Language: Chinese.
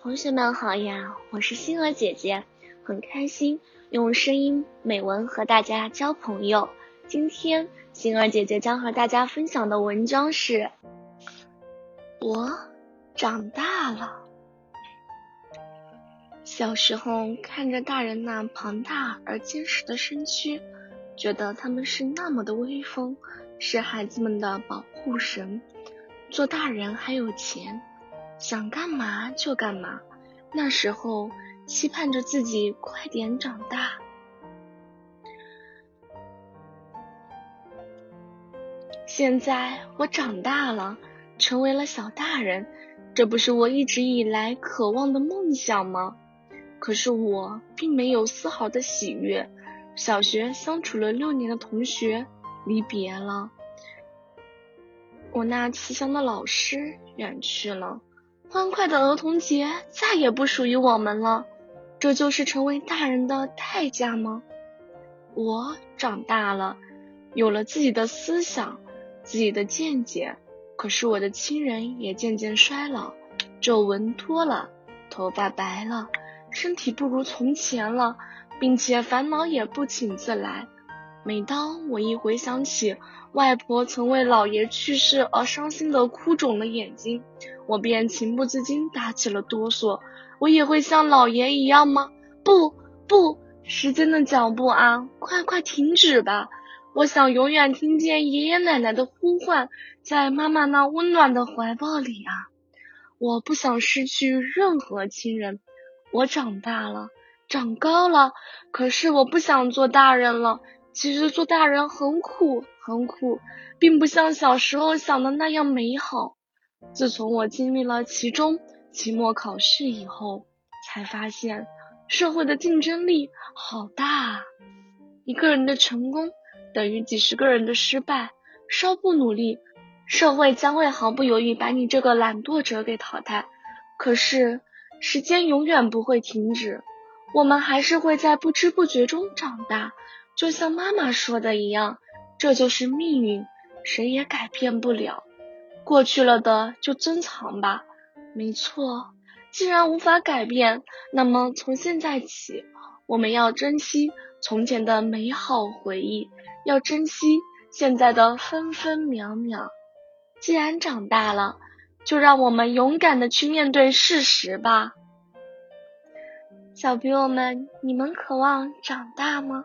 同学们好呀，我是星儿姐姐，很开心用声音美文和大家交朋友。今天星儿姐姐将和大家分享的文章是：我长大了。小时候看着大人那庞大而坚实的身躯，觉得他们是那么的威风，是孩子们的保护神。做大人还有钱。想干嘛就干嘛，那时候期盼着自己快点长大。现在我长大了，成为了小大人，这不是我一直以来渴望的梦想吗？可是我并没有丝毫的喜悦。小学相处了六年的同学离别了，我那慈祥的老师远去了。欢快的儿童节再也不属于我们了，这就是成为大人的代价吗？我长大了，有了自己的思想、自己的见解，可是我的亲人也渐渐衰老，皱纹多了，头发白了，身体不如从前了，并且烦恼也不请自来。每当我一回想起外婆曾为姥爷去世而伤心的哭肿了眼睛，我便情不自禁打起了哆嗦。我也会像姥爷一样吗？不不，时间的脚步啊，快快停止吧！我想永远听见爷爷奶奶的呼唤，在妈妈那温暖的怀抱里啊！我不想失去任何亲人。我长大了，长高了，可是我不想做大人了。其实做大人很苦，很苦，并不像小时候想的那样美好。自从我经历了期中、期末考试以后，才发现社会的竞争力好大。一个人的成功等于几十个人的失败，稍不努力，社会将会毫不犹豫把你这个懒惰者给淘汰。可是时间永远不会停止，我们还是会在不知不觉中长大。就像妈妈说的一样，这就是命运，谁也改变不了。过去了的就珍藏吧。没错，既然无法改变，那么从现在起，我们要珍惜从前的美好回忆，要珍惜现在的分分秒秒。既然长大了，就让我们勇敢的去面对事实吧。小朋友们，你们渴望长大吗？